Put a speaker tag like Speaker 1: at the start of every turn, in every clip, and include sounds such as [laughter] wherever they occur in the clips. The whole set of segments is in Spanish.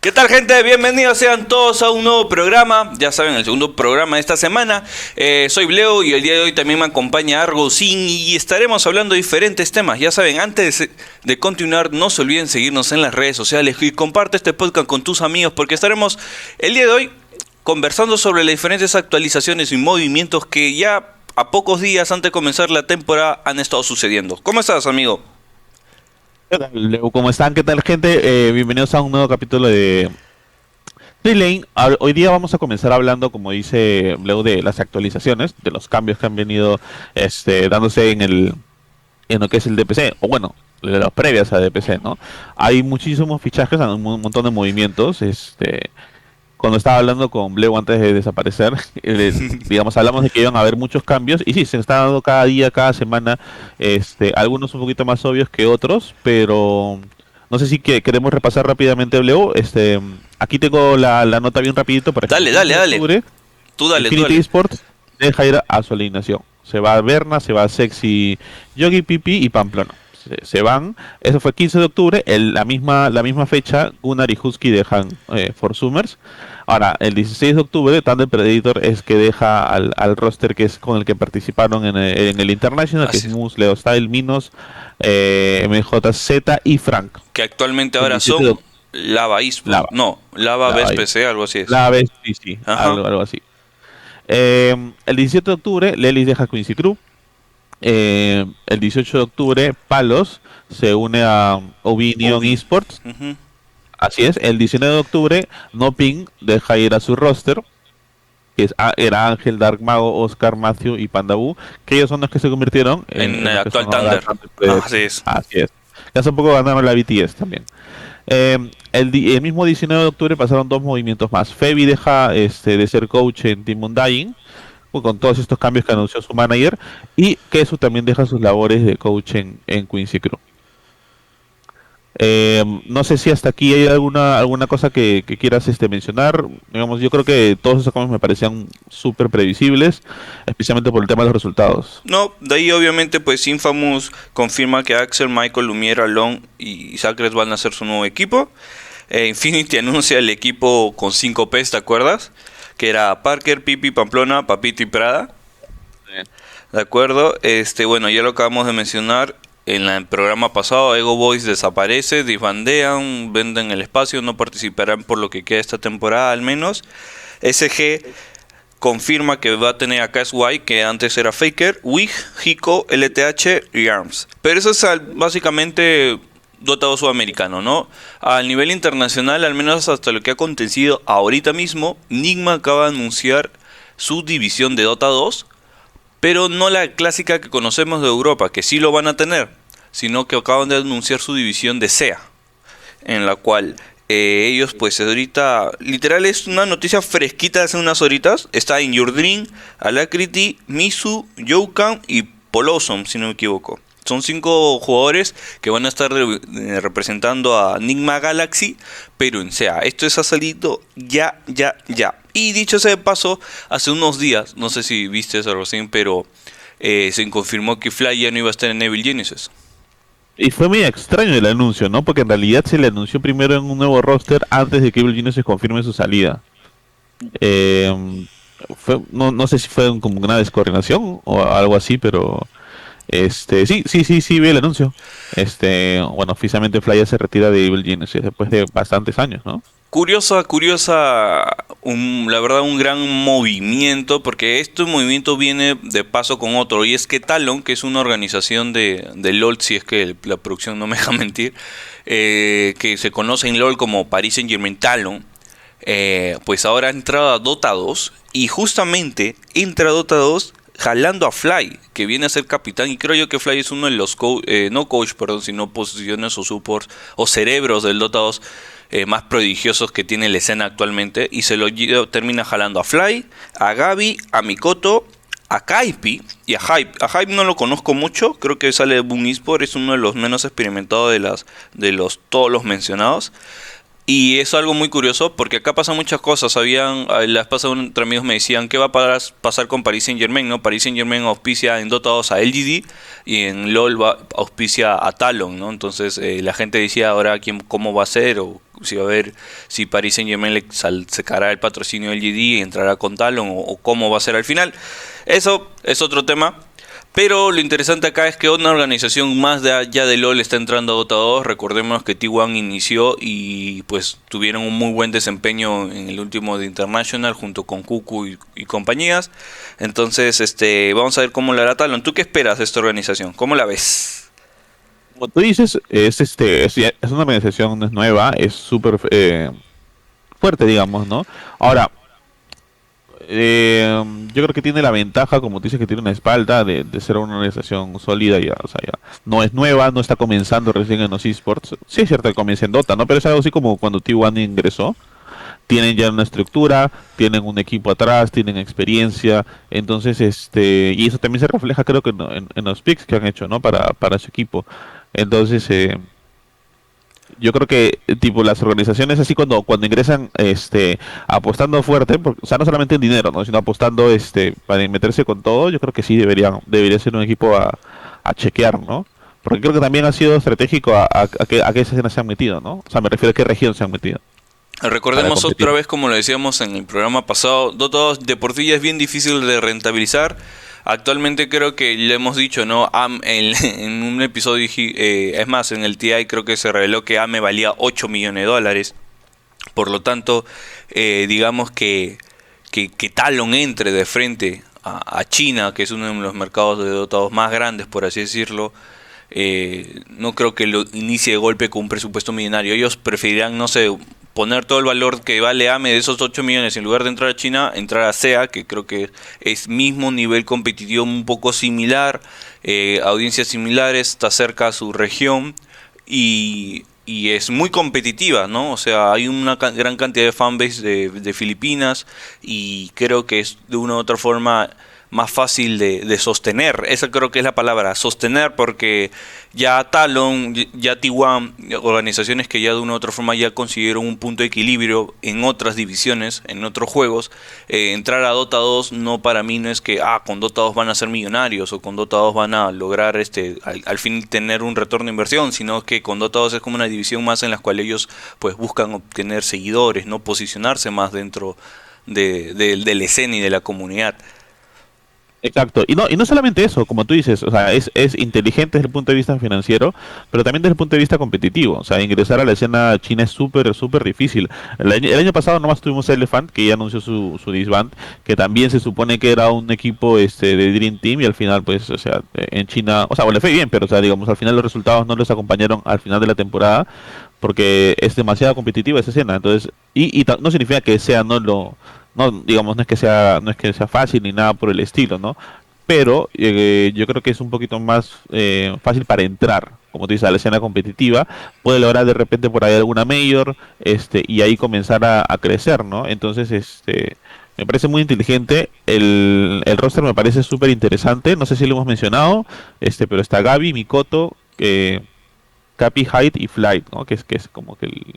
Speaker 1: ¿Qué tal gente? Bienvenidos sean todos a un nuevo programa, ya saben, el segundo programa de esta semana. Eh, soy Bleo y el día de hoy también me acompaña Argocin y estaremos hablando de diferentes temas. Ya saben, antes de continuar, no se olviden seguirnos en las redes sociales y comparte este podcast con tus amigos porque estaremos el día de hoy conversando sobre las diferentes actualizaciones y movimientos que ya a pocos días antes de comenzar la temporada han estado sucediendo. ¿Cómo estás, amigo?
Speaker 2: ¿Cómo están? ¿Qué tal, gente? Eh, bienvenidos a un nuevo capítulo de Lane. Hoy día vamos a comenzar hablando, como dice Leo, de las actualizaciones, de los cambios que han venido este, dándose en el en lo que es el DPC, o bueno, de las previas a DPC, ¿no? Hay muchísimos fichajes, un montón de movimientos, este cuando estaba hablando con Bleu antes de desaparecer, [laughs] [laughs] digamos, hablamos de que iban a haber muchos cambios, y sí, se están dando cada día, cada semana, este, algunos un poquito más obvios que otros, pero no sé si que queremos repasar rápidamente Bleu, este, aquí tengo la, nota bien rapidito para
Speaker 1: Dale, dale, dale.
Speaker 2: tú dale, tú dale. Sports deja ir a su alineación. Se va a Berna, se va a Sexy Yogi Pipi y Pamplona se, van. Eso fue 15 de octubre, el, la, misma, la misma fecha, Gunnar y Husky dejan eh, For Summers. Ahora, el 16 de octubre, Thunder Predator es que deja al, roster que es con el que participaron en el, International, que es Moose, Leo Style, Minos, eh, MJZ y Frank.
Speaker 1: Que actualmente ahora son Lava Esports. No, Lava, BSPC, algo así es.
Speaker 2: Lava BSPC, algo, algo así. Eh, el 17 de octubre, Lelis deja Quincy Crew. Eh, el 18 de octubre, Palos se une a Ovinion Esports. Así es, el 19 de octubre, No Ping deja ir a su roster, que es, era Ángel, Dark Mago, Oscar, Matthew y Pandabu, que ellos son los que se convirtieron
Speaker 1: en, el actual Thunder.
Speaker 2: así es. Así es. Ya hace poco ganaron la BTS también. Eh, el, el, mismo 19 de octubre pasaron dos movimientos más. Febi deja este, de ser coach en Team Undying con todos estos cambios que anunció su manager y que eso también deja sus labores de coach en, Quincy Crew. Eh, no sé si hasta aquí hay alguna alguna cosa que, quieras este, mencionar. Digamos, yo creo que todos esos cambios me parecían súper previsibles, especialmente por el tema de los resultados.
Speaker 1: No, de ahí obviamente pues Infamous confirma que Axel, Michael, Lumiere, Alon y Sacres van a hacer su nuevo equipo. Eh, Infinity [laughs] anuncia el equipo con 5 Ps, ¿te acuerdas? Que era Parker, Pipi, Pamplona, Papito y Prada. De acuerdo, este, bueno, ya lo acabamos de mencionar en el programa pasado, Ego Boys desaparece, disbandean, venden el espacio, no participarán por lo que queda esta temporada al menos. SG confirma que va a tener a KSY, que antes era Faker, Wig, Hiko, LTH y ARMS. Pero eso es básicamente dotado sudamericano, ¿no? Al nivel internacional, al menos hasta lo que ha acontecido ahorita mismo, Nigma acaba de anunciar su división de Dota 2, pero no la clásica que conocemos de Europa, que sí lo van a tener, sino que acaban de anunciar su división de SEA, en la cual eh, ellos pues ahorita, literal es una noticia fresquita de hace unas horitas, está en Your Alacrity, Misu, Youkan y Polosom, si no me equivoco. Son cinco jugadores que van a estar eh, representando a Enigma Galaxy, pero en SEA. Esto es ha salido ya, ya, ya. Y dicho sea de paso, hace unos días, no sé si viste eso recién, pero eh, se confirmó que Fly ya no iba a estar en Evil Genesis.
Speaker 2: Y fue muy extraño el anuncio, ¿no? Porque en realidad se le anunció primero en un nuevo roster antes de que Evil Genesis confirme su salida. Eh, no, no sé si fue como una descoordinación o algo así, pero este, sí, sí, sí, sí, vi el anuncio. Este, bueno, oficialmente Flyer se retira de Evil Genesis después de bastantes años, ¿no?
Speaker 1: Curiosa, curiosa, la verdad un gran movimiento, porque este movimiento viene de paso con otro, y es que Talon, que es una organización de, de LOL, si es que la producción no me deja [laughs] mentir, eh, que se conoce en LOL como Paris Saint Germain Talon, eh, pues ahora ha entrado a Dota 2, y justamente entra a Dota 2 jalando a Fly, que viene a ser capitán, y creo yo que Fly es uno de los, eh, no coach, perdón, sino posiciones o supports o cerebros del Dota 2 eh, más prodigiosos que tiene la escena actualmente, y se lo termina jalando a Fly, a Gaby, a Mikoto, a Kaipi y a Hype. A Hype no lo conozco mucho, creo que sale de Boom Esport, es uno de los menos experimentados de, las, de los, todos los mencionados. Y es algo muy curioso porque acá pasan muchas cosas. Habían, las pasadas entre amigos me decían qué va a pasar con Paris Saint Germain, ¿no? Paris Saint Germain auspicia en Dota 2 a LGD y en LOL auspicia a Talon, ¿no? Entonces eh, la gente decía ahora quién, cómo va a ser o si va a ver si Paris Saint Germain le sacará el patrocinio del GD y entrará con Talon o cómo va a ser al final. Eso es otro tema. Pero lo interesante acá es que una organización más de allá de LOL está entrando a Dota 2. Recordemos que T1 inició y pues tuvieron un muy buen desempeño en el último de International junto con Kuku y, compañías. Entonces, este, vamos a ver cómo la hará Talon. ¿Tú qué esperas de esta organización? ¿Cómo la ves?
Speaker 2: Como tú dices, es este, es, una organización nueva, es súper eh, fuerte, digamos, ¿no? Ahora, eh, yo creo que tiene la ventaja, como tú dices, que tiene una espalda de, ser una organización sólida. Ya, o sea, ya no es nueva, no está comenzando recién en los esports. Sí es cierto que comienza en Dota, ¿no? Pero es algo así como cuando T1 ingresó. Tienen ya una estructura, tienen un equipo atrás, tienen experiencia. Entonces, este, y eso también se refleja, creo que en, los picks que han hecho, ¿no? Para, para su equipo. Entonces, eh, yo creo que tipo las organizaciones así cuando cuando ingresan este apostando fuerte o sea no solamente en dinero no sino apostando este para meterse con todo yo creo que sí deberían debería ser un equipo a, chequear no porque creo que también ha sido estratégico a, a, que a qué escena se han metido no o sea me refiero a qué región se han metido
Speaker 1: Recordemos otra vez, como lo decíamos en el programa pasado, Dota 2 de por sí es bien difícil de rentabilizar Actualmente creo que le hemos dicho, ¿no? [laughs] en, un episodio, eh, es más, en el TI creo que se reveló que AME valía 8 millones de dólares. Por lo tanto, eh, digamos que, que, Talon entre de frente a, China, que es uno de los mercados de dotados más grandes, por así decirlo, eh, no creo que lo inicie de golpe con un presupuesto millonario. Ellos preferirán, no sé, poner todo el valor que vale AME de esos 8 millones en lugar de entrar a China, entrar a SEA, que creo que es mismo nivel competitivo un poco similar, eh, audiencias similares, está cerca a su región y, es muy competitiva, ¿no? O sea, hay una gran cantidad de fanbase de Filipinas y creo que es de una u otra forma más fácil de, sostener. Esa creo que es la palabra, sostener, porque ya Talon, ya T1, organizaciones que ya de una u otra forma ya consiguieron un punto de equilibrio en otras divisiones, en otros juegos. Eh, entrar a Dota 2 no para mí no es que, ah, con Dota 2 van a ser millonarios o con Dota 2 van a lograr este al, fin tener un retorno de inversión, sino que con Dota 2 es como una división más en la cual ellos pues buscan obtener seguidores, no posicionarse más dentro de, de, de la escena y de la comunidad.
Speaker 2: Exacto, y no, y no solamente eso, como tú dices, o sea, es, es inteligente desde el punto de vista financiero, pero también desde el punto de vista competitivo. O sea, ingresar a la escena china es súper, súper difícil. El año, el año, pasado nomás tuvimos Elephant, que ya anunció su, su disband, que también se supone que era un equipo este de Dream Team, y al final, pues, o sea, en China, o sea, bueno, le fue bien, pero, o sea, digamos, al final los resultados no les acompañaron al final de la temporada, porque es demasiado competitiva esa escena. Entonces, y, y no significa que sea no lo no digamos no es que sea no es que sea fácil ni nada por el estilo no pero eh, yo creo que es un poquito más eh, fácil para entrar. Como te dices a la escena competitiva puede lograr de repente por ahí alguna mayor este y ahí comenzar a, crecer no entonces este me parece muy inteligente. El, el roster me parece súper interesante. No sé si lo hemos mencionado este pero está Gaby Mikoto eh, Capi Height y Flight no que es que es como que el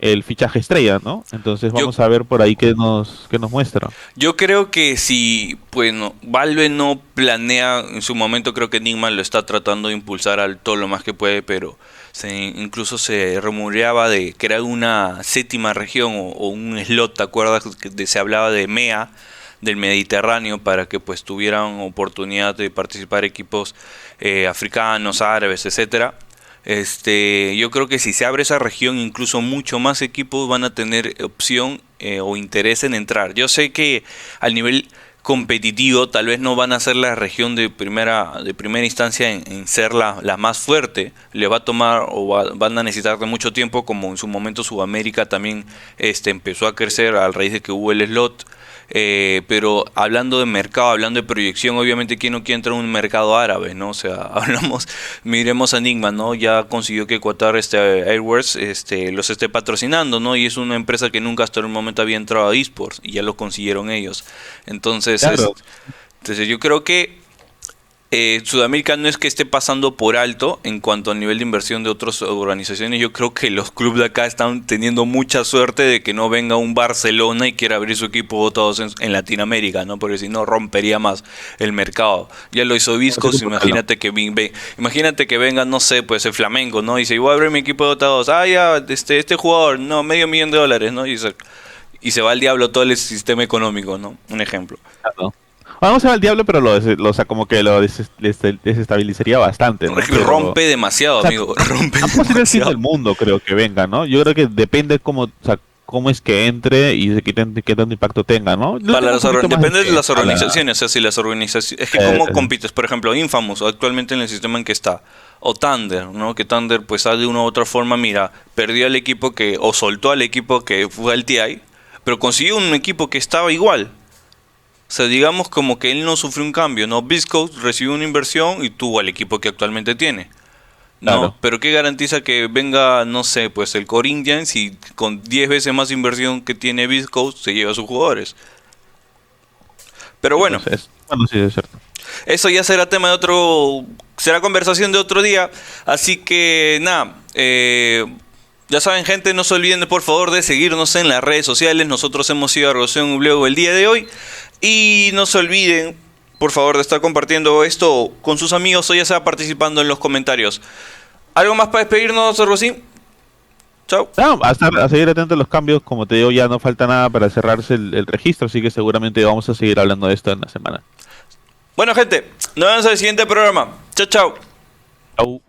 Speaker 2: el fichaje estrella, ¿no? Entonces vamos a ver por ahí qué nos, qué nos muestra.
Speaker 1: Yo creo que si, bueno, Valve no planea, en su momento creo que Enigma lo está tratando de impulsar al todo lo más que puede, pero se, incluso se rumoreaba de crear una séptima región o, un slot, ¿te acuerdas? Que se hablaba de MEA, del Mediterráneo, para que pues tuvieran oportunidad de participar equipos eh, africanos, árabes, etcétera este, yo creo que si se abre esa región, incluso mucho más equipos van a tener opción eh, o interés en entrar. Yo sé que al nivel competitivo tal vez no van a ser la región de primera de primera instancia en, ser la, más fuerte le va a tomar o van a necesitar de mucho tiempo como en su momento Sudamérica también este empezó a crecer a raíz de que hubo el slot eh, pero hablando de mercado, hablando de proyección, obviamente quién no quiere entrar en un mercado árabe, ¿no? O sea, [laughs] hablamos, miremos a Enigma, ¿no? Ya consiguió que Qatar este, Airways este, los esté patrocinando, ¿no? Y es una empresa que nunca hasta el momento había entrado a esports y ya lo consiguieron ellos. Entonces, entonces yo creo que eh, Sudamérica no es que esté pasando por alto en cuanto al nivel de inversión de otras organizaciones. Yo creo que los clubes de acá están teniendo mucha suerte de que no venga un Barcelona y quiera abrir su equipo votados en, Latinoamérica, ¿no? Porque si no rompería más el mercado. Ya lo hizo Viscos, imagínate que imagínate que venga, no sé, pues el Flamengo, ¿no? Y dice, voy a abrir mi equipo de votados. Ah, ya, este, este jugador, no, medio millón de dólares, ¿no? Y se, y se va al diablo todo el sistema económico, ¿no? Un ejemplo.
Speaker 2: Vamos a ver al diablo, pero lo, o sea, como que lo desestabilizaría bastante. ¿no?
Speaker 1: Rompe demasiado, amigo. [laughs] Rompe
Speaker 2: demasiado. el mundo, creo que venga, ¿no? Yo creo que depende cómo, o sea, cómo es que entre y qué, qué tanto impacto tenga, ¿no?
Speaker 1: depende de las organizaciones, o sea, si las organizaciones... Es que cómo compites, por ejemplo, Infamous, actualmente en el sistema en que está, o Thunder, ¿no? Que Thunder, pues, de una u otra forma, mira, perdió al equipo que, o soltó al equipo que fue al TI, pero consiguió un equipo que estaba igual, o sea, digamos como que él no sufrió un cambio, ¿no? Bisco recibió una inversión y tuvo al equipo que actualmente tiene. ¿no? Pero ¿qué garantiza que venga, no sé, pues el Corinthians y con 10 veces más inversión que tiene Bisco se lleva a sus jugadores? Pero bueno.
Speaker 2: bueno, sí, es cierto.
Speaker 1: Eso ya será tema de otro. Será conversación de otro día. Así que nada. Eh, ya saben, gente, no se olviden por favor de seguirnos en las redes sociales. Nosotros hemos sido a un Blog el día de hoy. Y no se olviden, por favor, de estar compartiendo esto con sus amigos o ya sea participando en los comentarios. ¿Algo más para despedirnos, Rosín? Chao.
Speaker 2: a, seguir atentos a los cambios. Como te digo, ya no falta nada para cerrarse el, registro, así que seguramente vamos a seguir hablando de esto en la semana.
Speaker 1: Bueno, gente, nos vemos en el siguiente programa. Chao, chao. Chao.